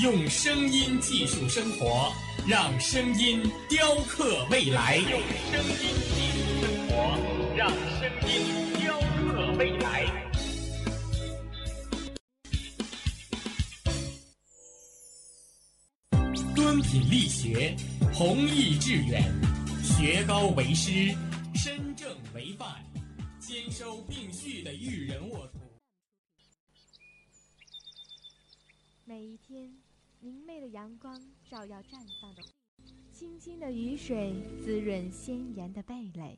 用声音技术生活，让声音雕刻未来。用声音技术生活，让声音雕刻未来。敦品力学，弘毅致远，学高为师，身正为范，兼收并蓄的育人沃土。每一天，明媚的阳光照耀绽放的，清清的雨水滋润鲜艳的蓓蕾。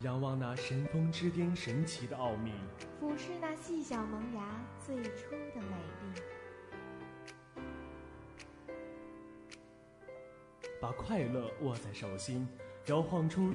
仰望那神峰之巅神奇的奥秘，俯视那细小萌芽最初的美丽。把快乐握在手心，摇晃出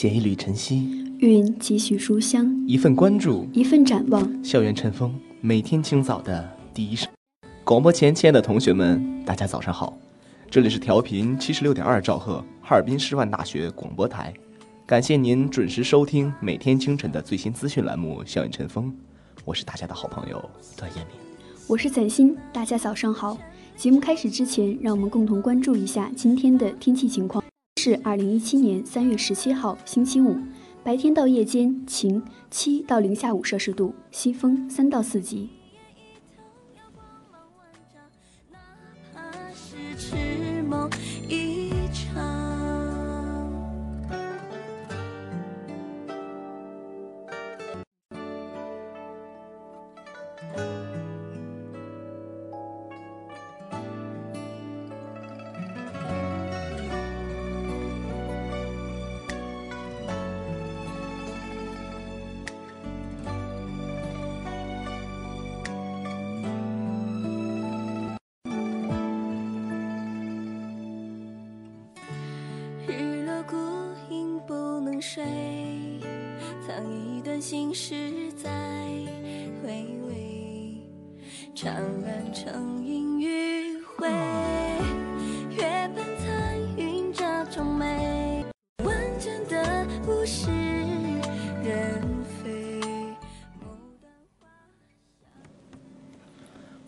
写一缕晨曦，韵几许书香，一份关注，一份展望。校园晨风，每天清早的第一声。广播前，亲爱的同学们，大家早上好，这里是调频七十六点二兆赫，哈尔滨师范大学广播台。感谢您准时收听每天清晨的最新资讯栏目《校园晨风》，我是大家的好朋友段彦明，我是展欣，大家早上好。节目开始之前，让我们共同关注一下今天的天气情况。是二零一七年三月十七号，星期五，白天到夜间晴，七到零下五摄氏度，西风三到四级。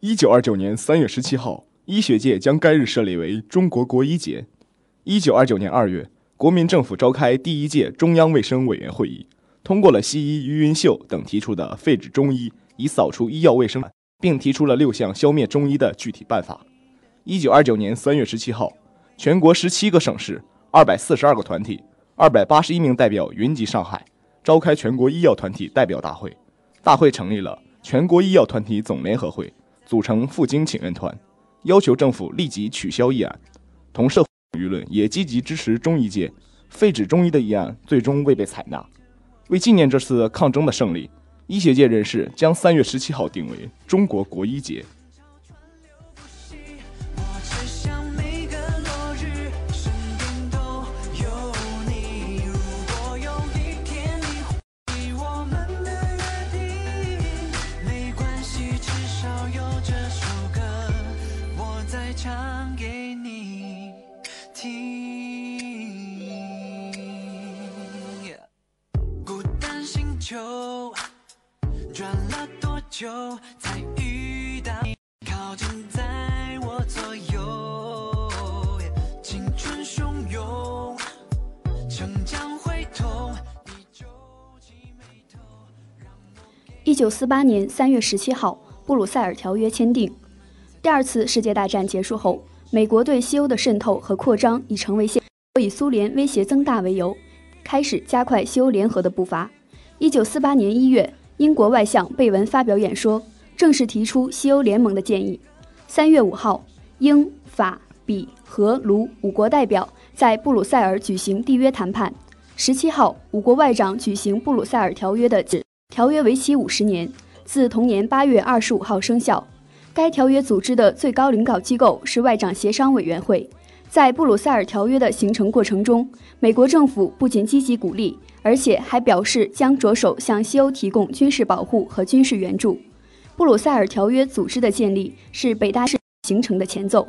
一九二九年三月十七号，医学界将该日设立为中国国医节。一九二九年二月，国民政府召开第一届中央卫生委员会议，通过了西医于云秀等提出的废止中医，以扫除医药卫生，并提出了六项消灭中医的具体办法。一九二九年三月十七号，全国十七个省市、二百四十二个团体、二百八十一名代表云集上海，召开全国医药团体代表大会。大会成立了全国医药团体总联合会，组成赴京请愿团，要求政府立即取消议案。同社会舆论也积极支持中医界废止中医的议案，最终未被采纳。为纪念这次抗争的胜利，医学界人士将三月十七号定为中国国医节。久才遇到你？靠近在我左右，青春汹涌，城墙会痛，你皱眉头。一九四八年三月十七号，布鲁塞尔条约签订。第二次世界大战结束后，美国对西欧的渗透和扩张已成为现，以苏联威胁增大为由，开始加快西欧联合的步伐。一九四八年一月，英国外相贝文发表演说，正式提出西欧联盟的建议。三月五号，英、法、比、荷、卢五国代表在布鲁塞尔举行缔约谈判。十七号，五国外长举行布鲁塞尔条约的旨，条约为期五十年，自同年八月二十五号生效。该条约组织的最高领导机构是外长协商委员会。在布鲁塞尔条约的形成过程中，美国政府不仅积极鼓励。而且还表示将着手向西欧提供军事保护和军事援助。布鲁塞尔条约组织的建立是北大式形成的前奏。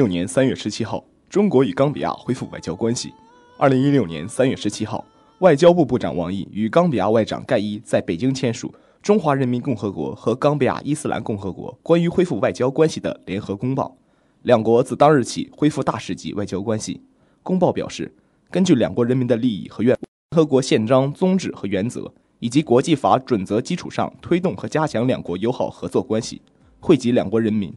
六年三月十七号，中国与冈比亚恢复外交关系。二零一六年三月十七号，外交部部长王毅与冈比亚外长盖伊在北京签署《中华人民共和国和冈比亚伊斯兰共和国关于恢复外交关系的联合公报》，两国自当日起恢复大使级外交关系。公报表示，根据两国人民的利益和愿，联合国宪章宗旨和原则以及国际法准则基础上，推动和加强两国友好合作关系，惠及两国人民。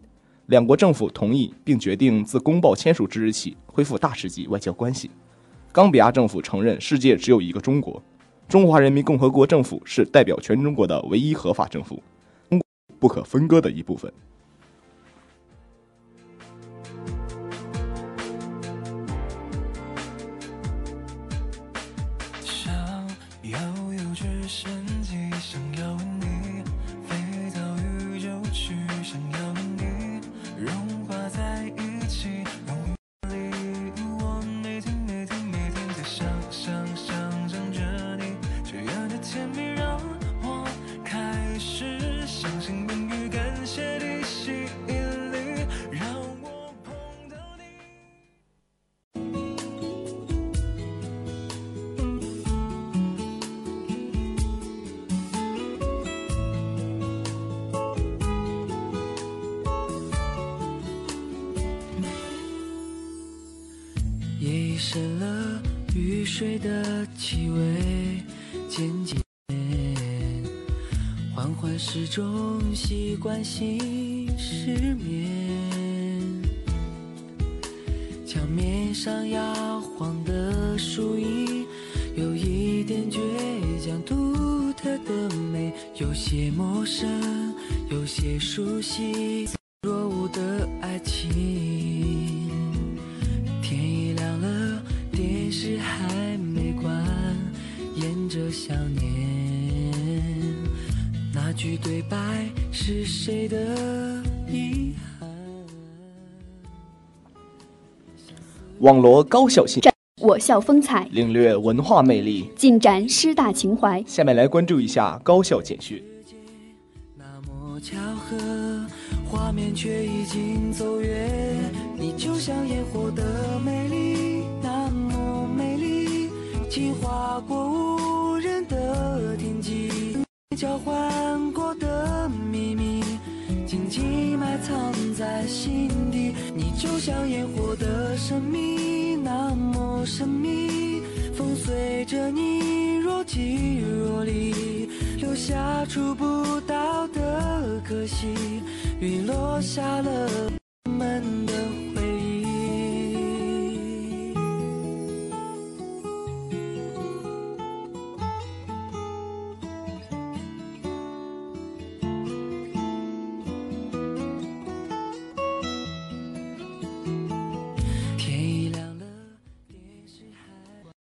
两国政府同意并决定自公报签署之日起恢复大使级外交关系。冈比亚政府承认世界只有一个中国，中华人民共和国政府是代表全中国的唯一合法政府，中国不可分割的一部分。深了雨水的气味，渐渐缓缓时钟习惯性失眠，墙面上摇晃的树影，有一点倔强，独特的美，有些陌生，有些熟悉，网罗高校新我校风采，领略文化魅力，尽展师大情怀。下面来关注一下高校简讯。那么巧合，画面却已经走远。你就像烟火的美丽，那么美丽，轻划过无人的天际，交换过的秘密，紧紧埋藏在心底。你就像烟火的神秘，那么神秘，风随着你若即若离，留下触不到的可惜，雨落下了我们的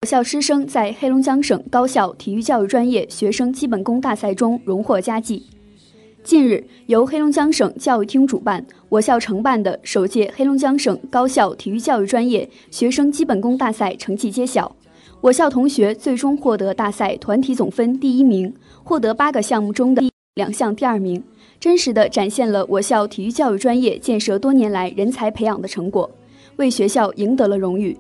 校师生在黑龙江省高校体育教育专业学生基本功大赛中荣获佳绩。近日，由黑龙江省教育厅主办、我校承办的首届黑龙江省高校体育教育专业学生基本功大赛成绩揭晓，我校同学最终获得大赛团体总分第一名，获得八个项目中的两项第二名，真实的展现了我校体育教育专业建设多年来人才培养的成果，为学校赢得了荣誉。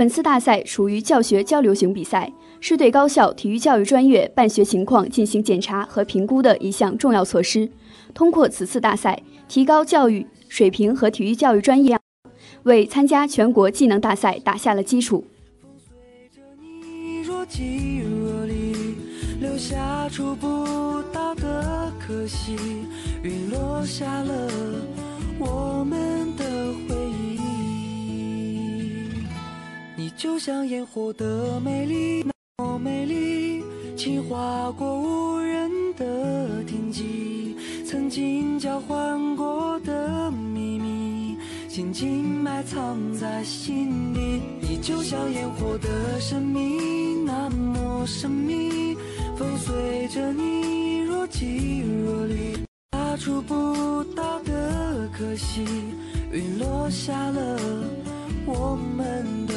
本次大赛属于教学交流型比赛，是对高校体育教育专业办学情况进行检查和评估的一项重要措施。通过此次大赛，提高教育水平和体育教育专业，为参加全国技能大赛打下了基础。你若即若离，留下触不到的可惜，云落下了就像烟火的美丽，那么美丽，轻划过无人的天际，曾经交换过的秘密。紧紧埋藏在心底。你就像烟火的神秘，那么神秘，风随着你若即若离，拉触不到的可惜，云落下了我们的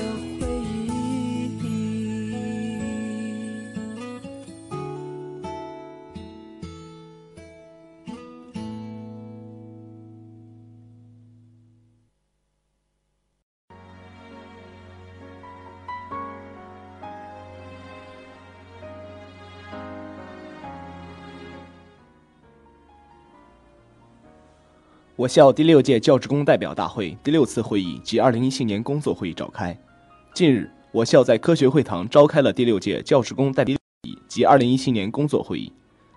我校第六届教职工代表大会第六次会议及二零一七年工作会议召开。近日，我校在科学会堂召开了第六届教职工代表会议及二零一七年工作会议，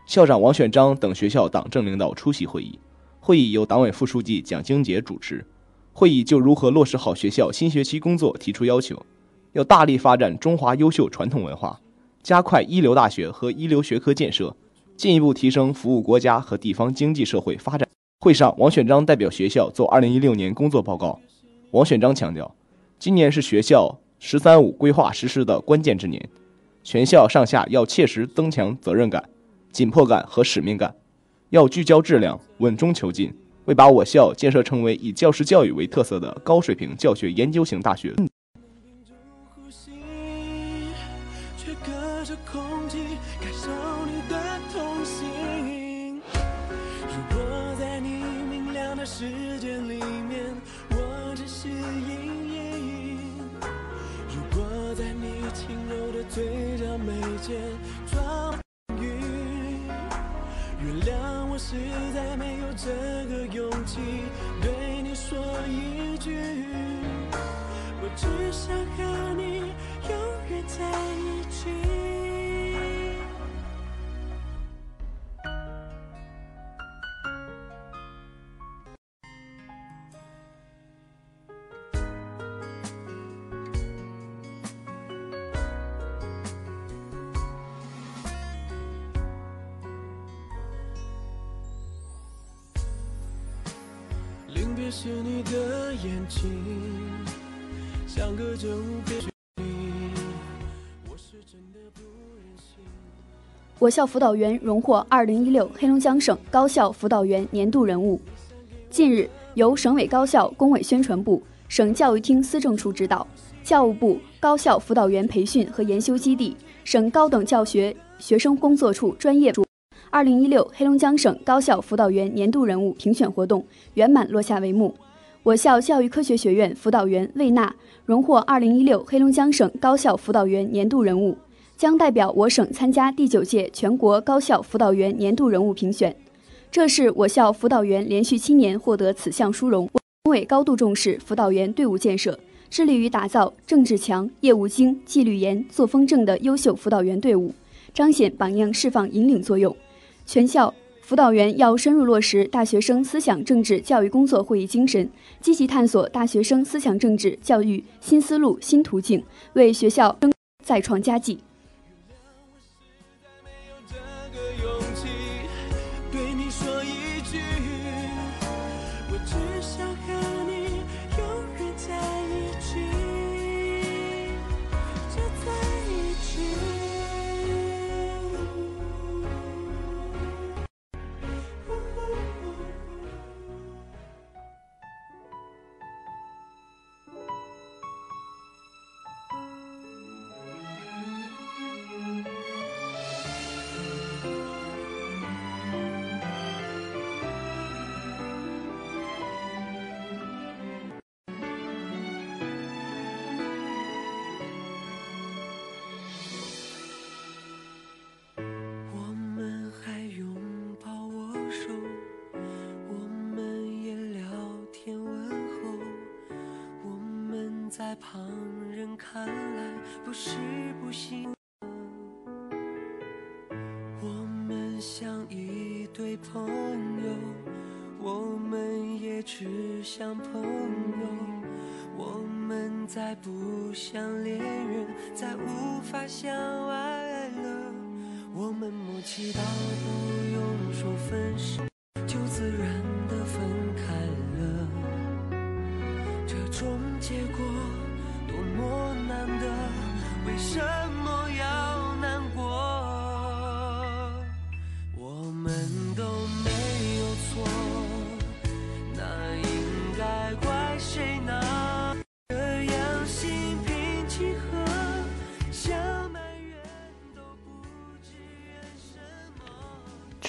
校长王选章等学校党政领导出席会议。会议由党委副书记蒋经杰主持。会议就如何落实好学校新学期工作提出要求，要大力发展中华优秀传统文化，加快一流大学和一流学科建设，进一步提升服务国家和地方经济社会发展。会上，王选章代表学校做2016年工作报告。王选章强调，今年是学校“十三五”规划实施的关键之年，全校上下要切实增强责任感、紧迫感和使命感，要聚焦质量，稳中求进，为把我校建设成为以教师教育为特色的高水平教学研究型大学。空气感受你的痛心。世界里面，我只是阴影；如果在你轻柔的嘴角眉间装云，原谅我实在没有这个勇气对你说一句。我只想和你永远在一起。别时你的眼睛。相隔着无边距离，我是真的不忍心。我校辅导员荣获2016黑龙江省高校辅导员年度人物。近日，由省委高校工委宣传部、省教育厅思政处指导，教务部高校辅导员培训和研修基地、省高等教学学生工作处专业组。二零一六黑龙江省高校辅导员年度人物评选活动圆满落下帷幕。我校教育科学学院辅导员魏娜荣获二零一六黑龙江省高校辅导员年度人物，将代表我省参加第九届全国高校辅导员年度人物评选。这是我校辅导员连续七年获得此项殊荣。省委高度重视辅导员队伍建设，致力于打造政治强、业务精、纪律严、作风正的优秀辅导员队伍，彰显榜样释放引领作用。全校辅导员要深入落实大学生思想政治教育工作会议精神，积极探索大学生思想政治教育新思路、新途径，为学校再创佳绩。旁人看来不是不行。我们像一对朋友，我们也只像朋友。我们再不像恋人，再无法相爱了。我们默契到不用说分手，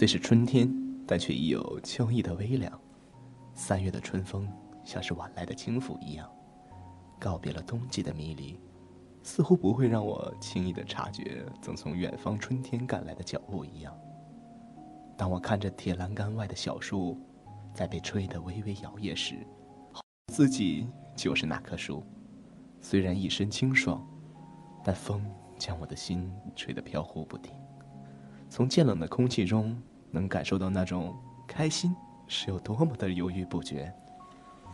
虽是春天。但却已有秋意的微凉，三月的春风像是晚来的轻抚一样，告别了冬季的迷离，似乎不会让我轻易的察觉曾从远方春天赶来的脚步一样。当我看着铁栏杆外的小树，在被吹得微微摇曳时，自己就是那棵树。虽然一身清爽，但风将我的心吹得飘忽不定。从渐冷的空气中。能感受到那种开心是有多么的犹豫不决。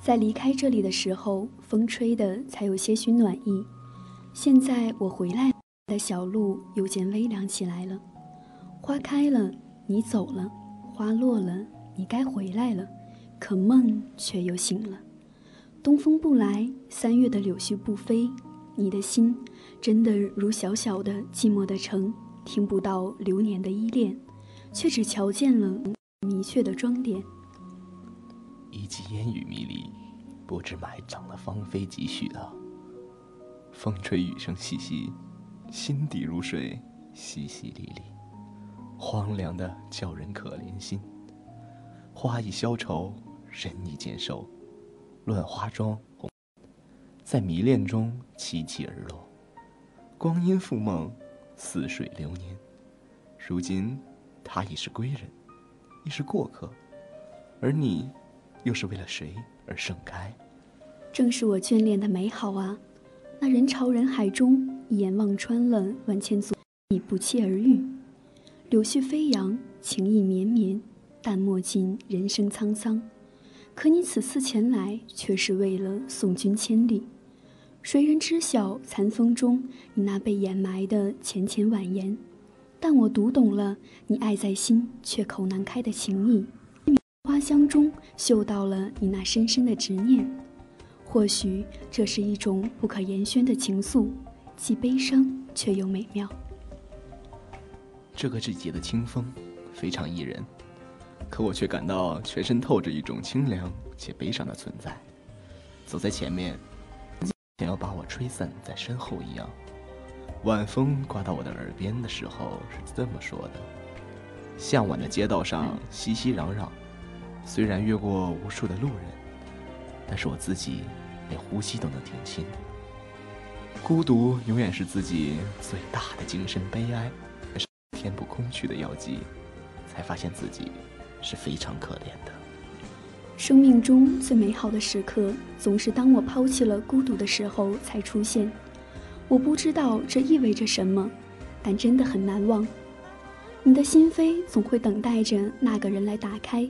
在离开这里的时候，风吹的才有些许暖意。现在我回来的小路又见微凉起来了。花开了，你走了；花落了，你该回来了，可梦却又醒了。东风不来，三月的柳絮不飞，你的心真的如小小的寂寞的城，听不到流年的依恋，却只瞧见了迷却的装点。一季烟雨迷离，不知埋葬了芳菲几许啊！风吹雨声细细，心底如水，淅淅沥沥，荒凉的叫人可怜心。花已消愁，人已渐瘦，乱花妆，在迷恋中凄凄而落。光阴复梦，似水流年。如今，他已是归人，亦是过客，而你，又是为了谁而盛开？正是我眷恋的美好啊！那人潮人海中，一眼望穿了万千阻，已不期而遇。柳絮飞扬，情意绵绵，淡墨尽人生沧桑。可你此次前来，却是为了送君千里。谁人知晓残风中你那被掩埋的浅浅婉言？但我读懂了你爱在心却口难开的情意。花香中嗅到了你那深深的执念。或许这是一种不可言宣的情愫，既悲伤却又美妙。这个季节的清风非常宜人，可我却感到全身透着一种清凉且悲伤的存在。走在前面，想要把我吹散在身后一样。晚风刮到我的耳边的时候是这么说的：向晚的街道上熙熙攘攘，虽然越过无数的路人。但是我自己连呼吸都能听清。孤独永远是自己最大的精神悲哀，也是填补空虚的药剂。才发现自己是非常可怜的。生命中最美好的时刻，总是当我抛弃了孤独的时候才出现。我不知道这意味着什么，但真的很难忘。你的心扉总会等待着那个人来打开，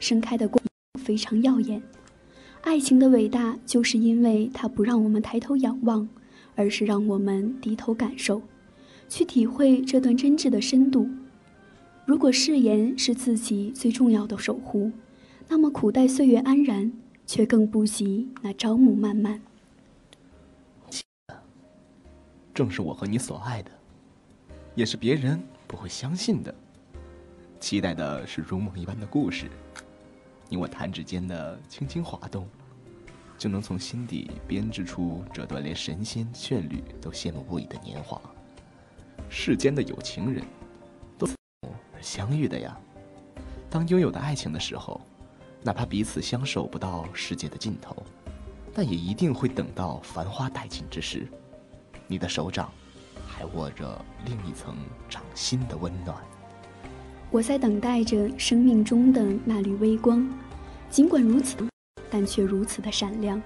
盛开的光非常耀眼。爱情的伟大，就是因为它不让我们抬头仰望，而是让我们低头感受，去体会这段真挚的深度。如果誓言是自己最重要的守护，那么苦待岁月安然，却更不及那朝暮漫漫。正是我和你所爱的，也是别人不会相信的。期待的是如梦一般的故事。你我弹指间的轻轻滑动，就能从心底编织出这段连神仙眷侣都羡慕不已的年华。世间的有情人，都而相遇的呀。当拥有的爱情的时候，哪怕彼此相守不到世界的尽头，但也一定会等到繁花殆尽之时，你的手掌还握着另一层掌心的温暖。我在等待着生命中的那缕微光，尽管如此，但却如此的闪亮。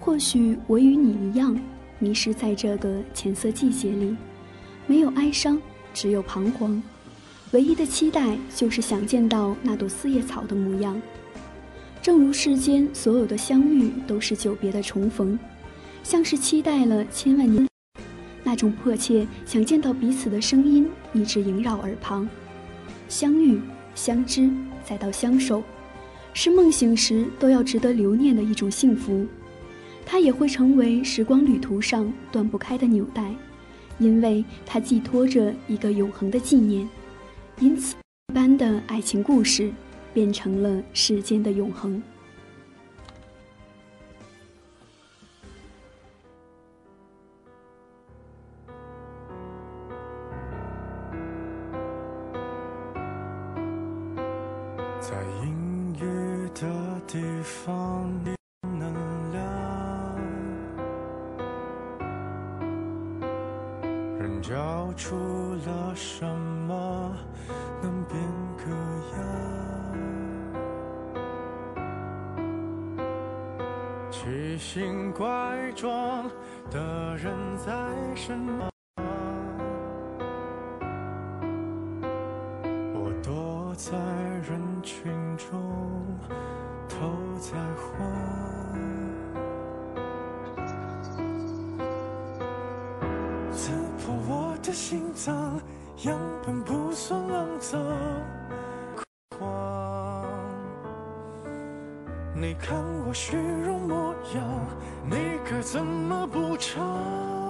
或许我与你一样，迷失在这个浅色季节里，没有哀伤，只有彷徨。唯一的期待就是想见到那朵四叶草的模样。正如世间所有的相遇都是久别的重逢，像是期待了千万年，那种迫切想见到彼此的声音一直萦绕耳旁。相遇、相知，再到相守，是梦醒时都要值得留念的一种幸福。它也会成为时光旅途上断不开的纽带，因为它寄托着一个永恒的纪念。因此，一般的爱情故事变成了世间的永恒。我的心脏原本不算肮脏你看我虚荣模样你该怎么补偿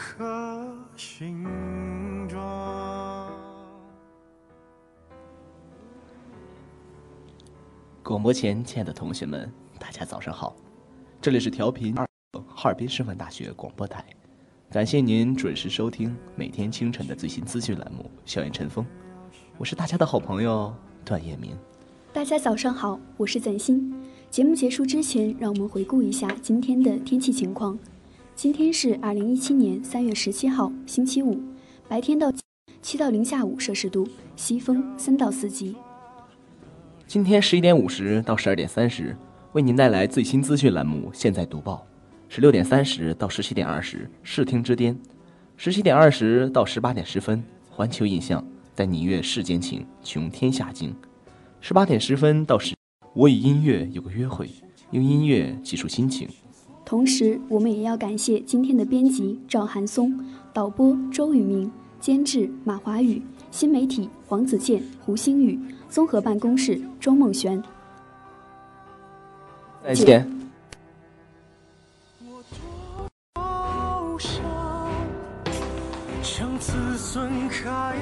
何形状。广播前，亲爱的同学们，大家早上好，这里是调频二哈尔滨师范大学广播台，感谢您准时收听每天清晨的最新资讯栏目《校园晨风》，我是大家的好朋友段彦明。大家早上好，我是赞欣。节目结束之前，让我们回顾一下今天的天气情况。今天是二零一七年三月十七号，星期五，白天到七到零下五摄氏度，西风三到四级。今天十一点五十到十二点三十，为您带来最新资讯栏目《现在读报》；十六点三十到十七点二十，视听之巅；十七点二十到十八点十分，环球印象带你阅世间情，穷天下经；十八点十分到十，我与音乐有个约会，用音乐记述心情。同时，我们也要感谢今天的编辑赵寒松、导播周宇明、监制马华宇、新媒体黄子健、胡星宇、综合办公室周梦璇。再见。我多想像自尊开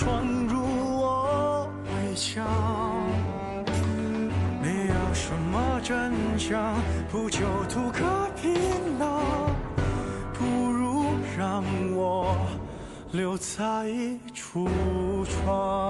闯入我围墙。你要什么真相？不就图个皮囊？不如让我留在橱窗。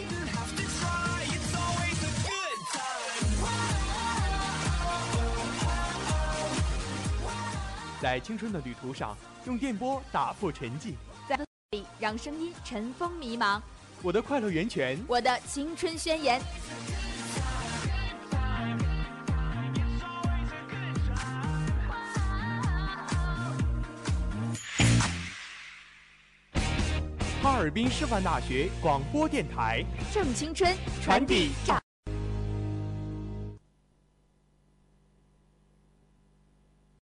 在青春的旅途上，用电波打破沉寂。在里让声音尘封迷茫。我的快乐源泉，我的青春宣言。哈尔滨师范大学广播电台，正青春，传递照。